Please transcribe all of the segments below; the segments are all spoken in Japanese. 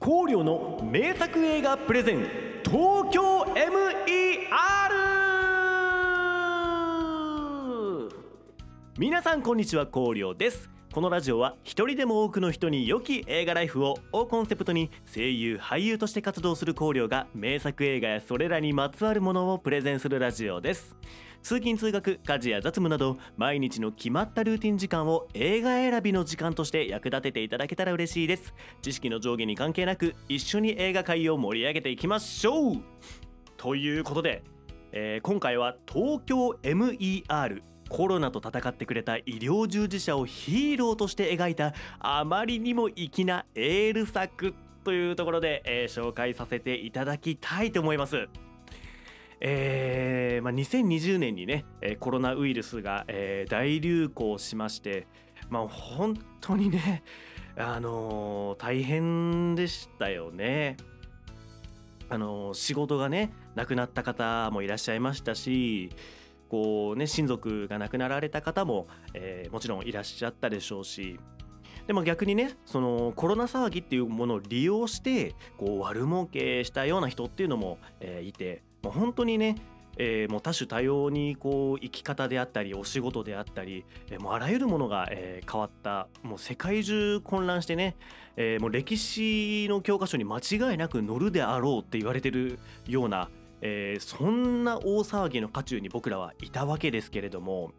光陵の名作映画プレゼン東京 MER 皆さんこんにちは。光陵です。このラジオは一人でも多くの人に良き映画ライフををコンセプトに声優俳優として活動する光陵が名作映画やそれらにまつわるものをプレゼンするラジオです。通勤通学家事や雑務など毎日の決まったルーティン時間を映画選びの時間として役立てていただけたら嬉しいです。知識の上下に関係なく一緒に映画界を盛り上げていきましょう。ということで、えー今回は東京 MER コロナと戦ってくれた医療従事者をヒーローとして描いたあまりにも粋なエール作というところで、えー紹介させていただきたいと思います。えーまあ、2020年にね、えーコロナウイルスが、えー大流行しまして、まあ、本当にね、あのー大変でしたよね。あのー仕事がね亡くなった方もいらっしゃいましたしこうね親族が亡くなられた方も、えーもちろんいらっしゃったでしょうしでも逆にねそのコロナ騒ぎっていうものを利用してこう悪儲けしたような人っていうのも、えーいてもう本当にねえーもう多種多様にこう生き方であったりお仕事であったり、えーもうあらゆるものが、えー変わったもう世界中混乱してね、えーもう歴史の教科書に間違いなく載るであろうって言われてるような、えーそんな大騒ぎの渦中に僕らはいたわけですけれども、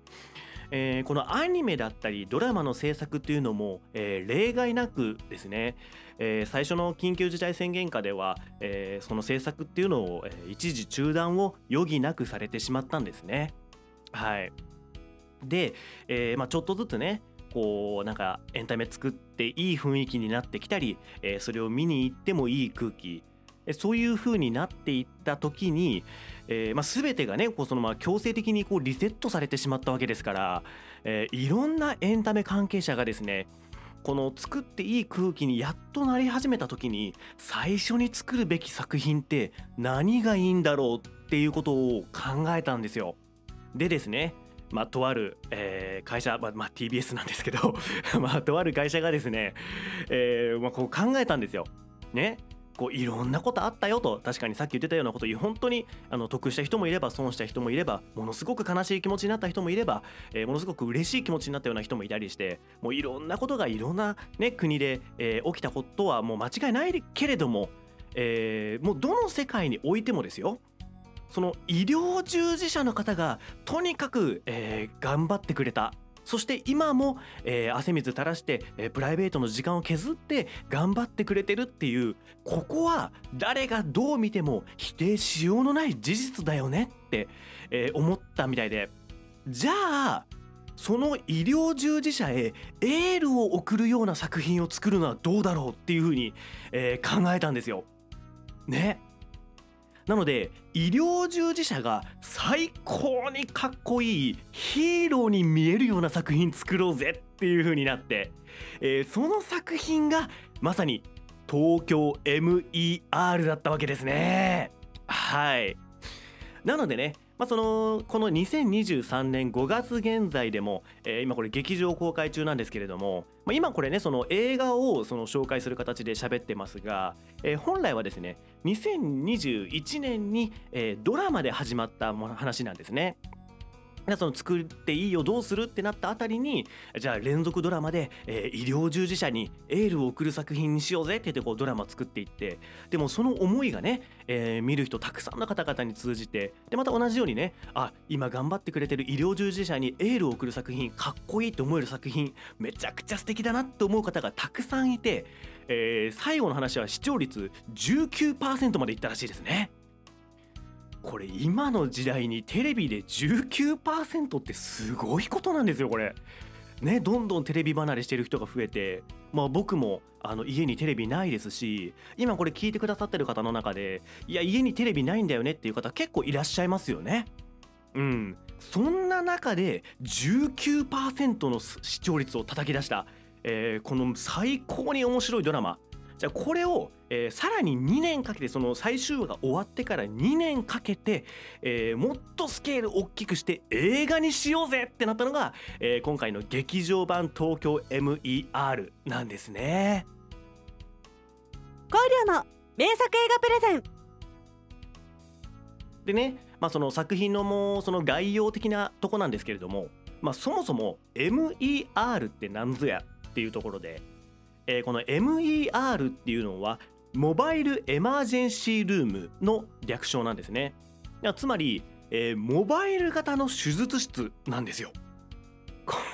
えーこのアニメだったりドラマの制作っていうのも、えー例外なくですね、えー最初の緊急事態宣言下では、えその制作っていうのを、え一時中断を余儀なくされてしまったんですね。はい、で、えまあ、ちょっとずつねこうなんかエンタメ作っていい雰囲気になってきたり、えそれを見に行ってもいい空気そういう風になっていった時に、えーまあ、全てがねこうそのまま強制的にこうリセットされてしまったわけですから、えーいろんなエンタメ関係者がですねこの作っていい空気にやっとなり始めた時に最初に作るべき作品って何がいいんだろうっていうことを考えたんですよ。でですねまあ、とある、えー会社、まあまあ、TBS なんですけど、まあ、とある会社がですね、えーまあ、こう考えたんですよ。ねこういろんなことあったよと確かにさっき言ってたようなこと本当にあの得した人もいれば損した人もいればものすごく悲しい気持ちになった人もいれば、えーものすごく嬉しい気持ちになったような人もいたりしてもういろんなことがいろんな、ね、国で、えー起きたことはもう間違いないけれども、えーもうどの世界においてもですよその医療従事者の方がとにかく、えー頑張ってくれた。そして今も、えー汗水垂らして、えープライベートの時間を削って頑張ってくれてるっていうここは誰がどう見ても否定しようのない事実だよねって、えー思ったみたいでじゃあその医療従事者へエールを送るような作品を作るのはどうだろうっていうふうに、えー考えたんですよ。ね。なので医療従事者が最高にかっこいいヒーローに見えるような作品作ろうぜっていう風になって、えーその作品がまさに東京 MER だったわけですね。はいなのでね、まあ、そのこの2023年5月現在でも、えー今これ劇場公開中なんですけれども、まあ、今これねその映画をその紹介する形で喋ってますが、えー本来はですね2021年に、えードラマで始まった話なんですね。でその作っていいよどうするってなったあたりにじゃあ連続ドラマで、えー医療従事者にエールを送る作品にしようぜって言ってこうドラマ作っていってでもその思いがね、えー見る人たくさんの方々に通じてでまた同じようにねあ今頑張ってくれてる医療従事者にエールを送る作品かっこいいと思える作品めちゃくちゃ素敵だなって思う方がたくさんいて、えー最後の話は視聴率19%までいったらしいですね。これ今の時代にテレビで19%ってすごいことなんですよこれ。ね、どんどんテレビ離れしてる人が増えて、まあ、僕もあの家にテレビないですし今これ聞いてくださってる方の中でいや家にテレビないんだよねっていう方結構いらっしゃいますよね。うん、そんな中で19%の視聴率を叩き出した、えーこの最高に面白いドラマじゃあこれを、えーさらに2年かけてその最終話が終わってから2年かけて、えーもっとスケール大きくして映画にしようぜってなったのが、えー今回の劇場版東京 MER なんですね。流の名作映画プレゼンでね、まあ、その作品のもうその概要的なとこなんですけれども、まあ、そもそも MER って何ぞやっていうところで、えーこの MER っていうのはモバイルエマージェンシールームの略称なんですね。いやつまり、えーモバイル型の手術室なんですよ。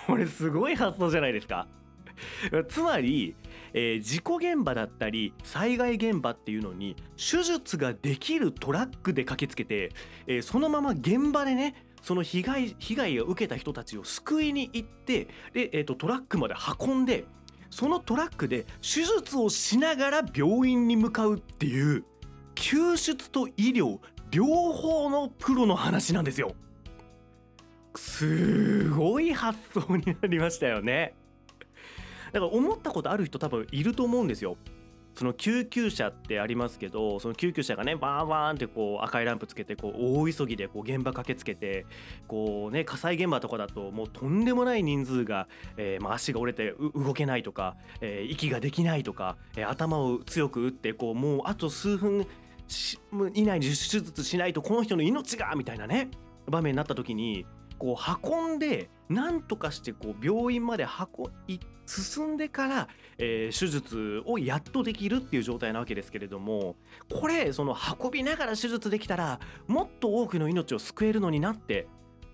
これすごい発想じゃないですか。つまり、えー事故現場だったり災害現場っていうのに手術ができるトラックで駆けつけて、えーそのまま現場でねその被害被害を受けた人たちを救いに行ってで、えーとトラックまで運んでそのトラックで手術をしながら病院に向かうっていう救出と医療両方のプロの話なんですよ。すごい発想になりましたよね。だから思ったことある人多分いると思うんですよ。その救急車ってありますけどその救急車がねバーンバーンってこう赤いランプつけてこう大急ぎでこう現場駆けつけてこうね火災現場とかだともうとんでもない人数が、えーまあ、足が折れて動けないとか、えー息ができないとか、えー頭を強く打ってこうもうあと数分以内に手術しないとこの人の命がみたいなね場面になった時にこう運んでなんとかしてこう病院まで運い進んでから、えー手術をやっとできるっていう状態なわけですけれどもこれその運びながら手術できたらもっと多くの命を救えるのになって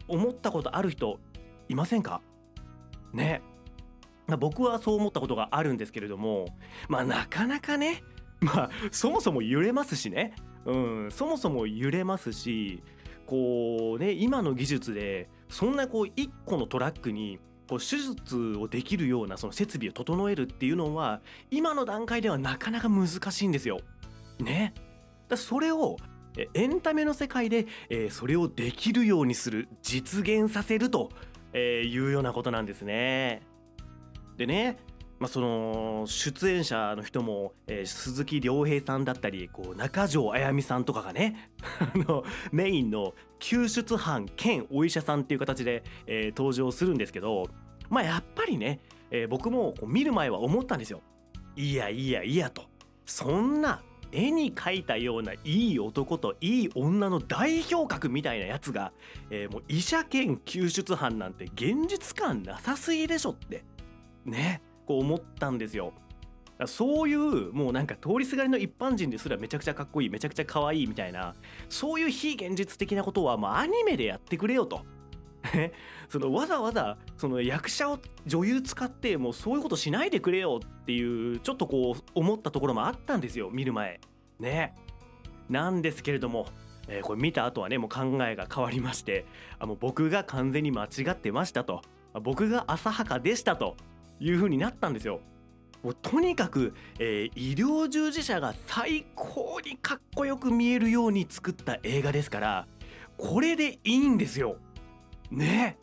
思ったことある人いませんか？ね。僕はそう思ったことがあるんですけれどもまあなかなかねまあそもそも揺れますしね。うんそもそも揺れますしこうね今の技術でそんなこう1個のトラックにこう手術をできるようなその設備を整えるっていうのは今の段階ではなかなか難しいんですよ。ね。だそれをエンタメの世界で、えーそれをできるようにする実現させるとえーいうようなことなんですね。でね、まあ、その出演者の人も、えー鈴木亮平さんだったりこう中条あやみさんとかがね あのメインの救出班兼お医者さんっていう形で、えー登場するんですけどまあやっぱりね、えー僕もこう見る前は思ったんですよ。いやいやいやと。そんな絵に描いたようないい男といい女の代表格みたいなやつが、えーもう医者兼救出班なんて現実感なさすぎでしょって。ね。こう思ったんですよ。そういうもうなんか通りすがりの一般人ですらめちゃくちゃかっこいいめちゃくちゃ可愛いみたいなそういう非現実的なことはもうアニメでやってくれよと。そのわざわざその役者を女優使ってもうそういうことしないでくれよっていうちょっとこう思ったところもあったんですよ見る前。ね？なんですけれども、えーこれ見た後はねもう考えが変わりましてあもう僕が完全に間違ってましたと。僕が浅はかでしたと。いう風になったんですよ。もうとにかく、えー医療従事者が最高にかっこよく見えるように作った映画ですからこれでいいんですよ。ね。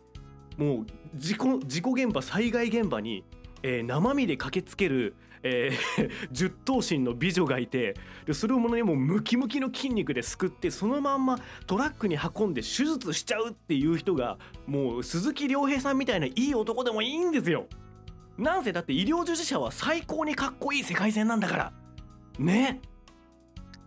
もう事故事故現場災害現場に、えー生身で駆けつける、えー 十頭身の美女がいてでそれをもねもうムキムキの筋肉ですくってそのまんまトラックに運んで手術しちゃうっていう人がもう鈴木亮平さんみたいないい男でもいいんですよ。なんせだって医療従事者は最高にかっこいい世界線なんだからね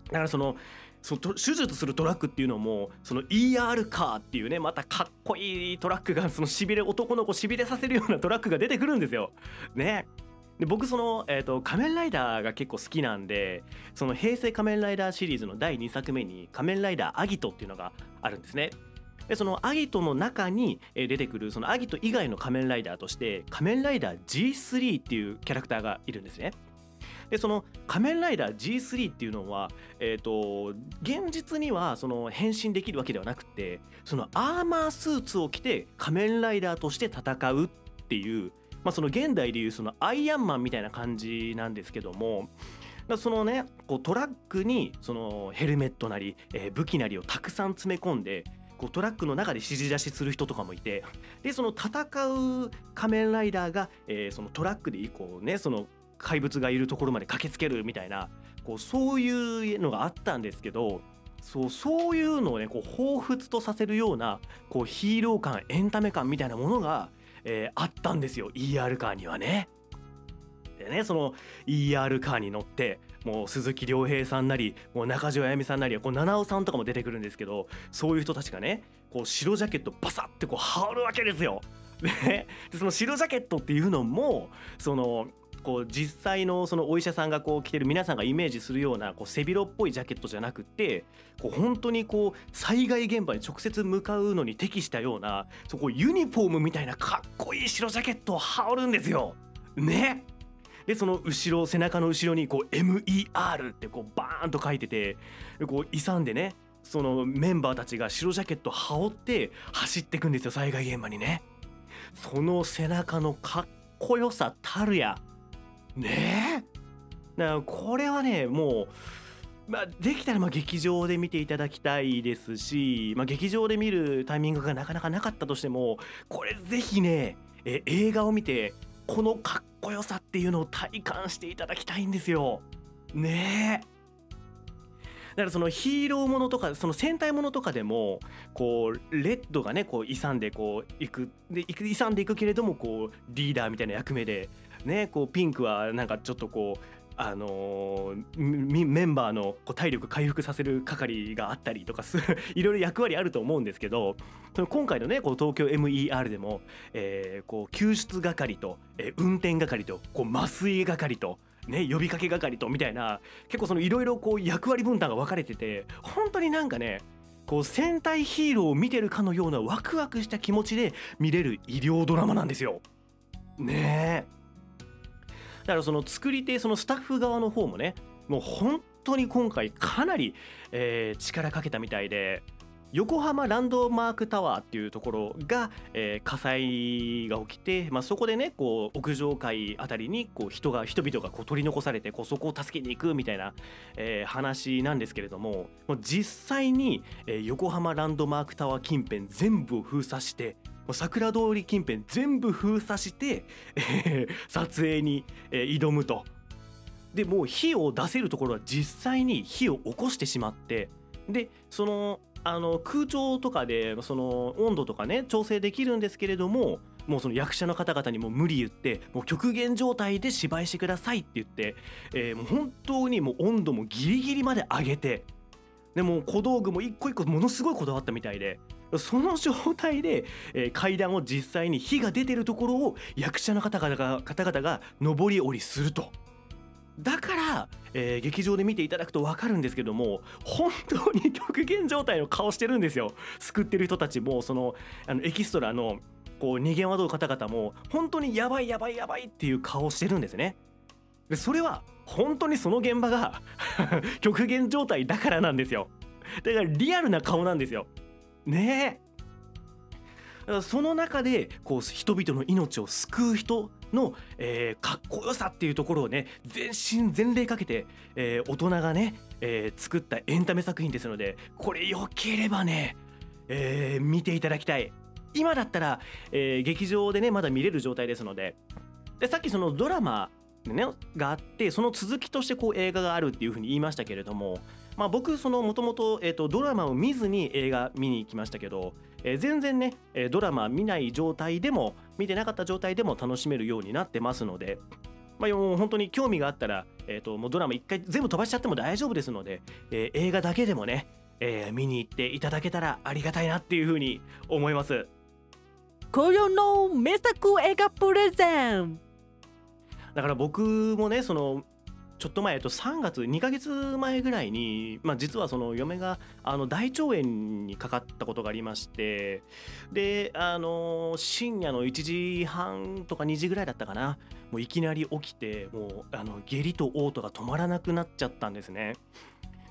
だからそのそと手術するトラックっていうのもその ER カーっていうねまたかっこいいトラックがそのしびれ男の子しびれさせるようなトラックが出てくるんですよ。ねで僕その、えーと「仮面ライダー」が結構好きなんでその「平成仮面ライダー」シリーズの第2作目に「仮面ライダーアギト」っていうのがあるんですね。でそのアギトの中に出てくるそのアギト以外の仮面ライダーとして仮面ライダー G3 っていうキャラクターがいるんですね。でその仮面ライダー G3 っていうのは、えー、と現実にはその変身できるわけではなくてそのアーマースーツを着て仮面ライダーとして戦うっていう、まあ、その現代でいうそのアイアンマンみたいな感じなんですけどもそのねこうトラックにそのヘルメットなり、えー武器なりをたくさん詰め込んでこうトラックの中で指示出しする人とかもいてでその戦う仮面ライダーが、えーそのトラックでこうねその怪物がいるところまで駆けつけるみたいなこうそういうのがあったんですけどそうそういうのをねこう彷彿とさせるようなこうヒーロー感エンタメ感みたいなものが、えーあったんですよ ER カーにはね。でねその ER カーに乗ってもう鈴木亮平さんなりもう中条あやみさんなりこう七尾さんとかも出てくるんですけどそういう人たちがねこう白ジャケットバサッてこう羽織るわけですよ。でその白ジャケットっていうのもそのこう実際のそのお医者さんがこう着てる皆さんがイメージするようなこう背広っぽいジャケットじゃなくてこう本当にこう災害現場に直接向かうのに適したようなそこユニフォームみたいなかっこいい白ジャケットを羽織るんですよ。ねでその後ろ背中の後ろにこう MER ってこうバーンと書いててこう勇んでねそのメンバーたちが白ジャケット羽織って走っていくんですよ災害現場にね。その背中のかっこよさたるやねえだからこれはねもう、まあ、できたらまあ劇場で見ていただきたいですし、まあ、劇場で見るタイミングがなかなかなかったとしてもこれぜひねえ映画を見てこのかっこよさっていうのを体感していただきたいんですよ。ねえ。だからそのヒーローものとかその戦隊ものとかでもこうレッドがねこう勇んでこう行くで行く勇んでいくけれどもこうリーダーみたいな役目でねこうピンクはなんかちょっとこうあの、メンバーのこう体力回復させる係があったりとかす いろいろ役割あると思うんですけどその今回のねこう東京 MER でも、えー、こう救出係と、えー、運転係とこう麻酔係と。ね、呼びかけ係とみたいな結構そのいろいろこう役割分担が分かれてて本当になんかねこう戦隊ヒーローを見てるかのようなワクワクした気持ちで見れる医療ドラマなんですよ。ねえ。だからその作り手そのスタッフ側の方もねもう本当に今回かなり、えー、力かけたみたいで横浜ランドマークタワーっていうところが、えー、火災が起きて、まあ、そこでねこう屋上階あたりにこう人が人々がこう取り残されてこうそこを助けに行くみたいな、えー、話なんですけれどももう実際に、えー、横浜ランドマークタワー近辺全部を封鎖して桜通り近辺全部封鎖して、えー、撮影に、えー、挑むと。でもう火を出せるところは実際に火を起こしてしまってでそのあの空調とかでその温度とかね調整できるんですけれどももうその役者の方々にも無理言ってもう極限状態で芝居してくださいって言って、えー、もう本当にもう温度もギリギリまで上げてでも小道具も一個一個ものすごいこだわったみたいでその状態で、えー、階段を実際に火が出てるところを役者の方々が方々が上り下りすると。だから、えー、劇場で見ていただくと分かるんですけども本当に極限状態の顔してるんですよ。救ってる人たちもそのあのエキストラのこう逃げ惑う方々も本当にやばいやばいやばいっていう顔してるんですね。でそれは本当にその現場が 極限状態だからなんですよ。だからリアルな顔なんですよ。ねえ。その中でこう人々の命を救う人の、えー、かっこよさっていうところをね全身全霊かけて、えー、大人がね、えー、作ったエンタメ作品ですのでこれよければね、えー、見ていただきたい。今だったら、えー、劇場でねまだ見れる状態ですのででさっきそのドラマね、があってその続きとしてこう映画があるっていうふうに言いましたけれども、まあ、僕そのもともとドラマを見ずに映画見に行きましたけど、えー、全然ねドラマ見ない状態でも見てなかった状態でも楽しめるようになってますので、まあ、本当に興味があったら、えーと、もうドラマ一回全部飛ばしちゃっても大丈夫ですので、えー、映画だけでもね、えー、見に行っていただけたらありがたいなっていうふうに思います。今夜の名作映画プレゼンだから僕もねそのちょっと前、えっと、3月2ヶ月前ぐらいに、まあ、実はその嫁があの大腸炎にかかったことがありましてであの深夜の1時半とか2時ぐらいだったかなもういきなり起きてもうあの下痢と嘔吐が止まらなくなっちゃったんですね。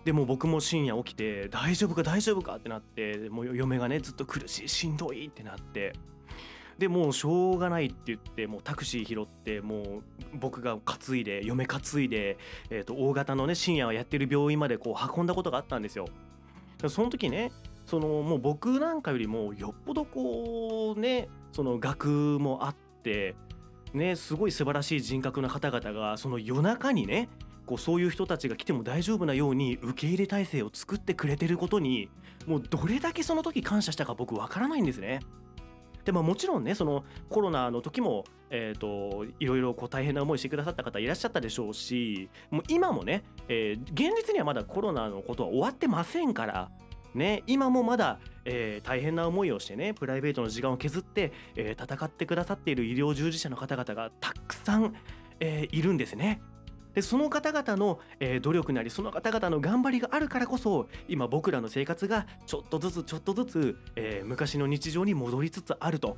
でも僕も深夜起きて大丈夫か大丈夫かってなってもう嫁がねずっと苦しいしんどいってなってでもうしょうがないって言ってもうタクシー拾ってもう僕が担いで嫁担いで、えー、と大型のね深夜はやってる病院までこう運んだことがあったんですよ。その時ねそのもう僕なんかよりもよっぽどこうねその学もあってねすごい素晴らしい人格の方々がその夜中にねこうそういう人たちが来ても大丈夫なように受け入れ体制を作ってくれてることにもうどれだけその時感謝したか僕わからないんですね。でももちろんねそのコロナの時も、えー、といろいろこう大変な思いしてくださった方いらっしゃったでしょうしもう今もね、えー現実にはまだコロナのことは終わってませんから。ね、今もまだ、えー大変な思いをしてねプライベートの時間を削って、えー戦ってくださっている医療従事者の方々がたくさん、えーいるんですね。でその方々の、えー努力なりその方々の頑張りがあるからこそ今僕らの生活がちょっとずつちょっとずつ、えー昔の日常に戻りつつあると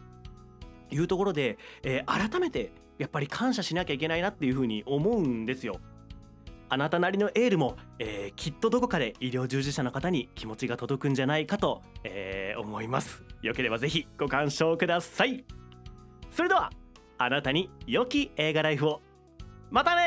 いうところで、えー改めてやっぱり感謝しなきゃいけないなっていうふうに思うんですよ。あなたなりのエールも、えーきっとどこかで医療従事者の方に気持ちが届くんじゃないかと、えー思います。よければぜひご鑑賞ください。それではあなたに良き映画ライフをまたね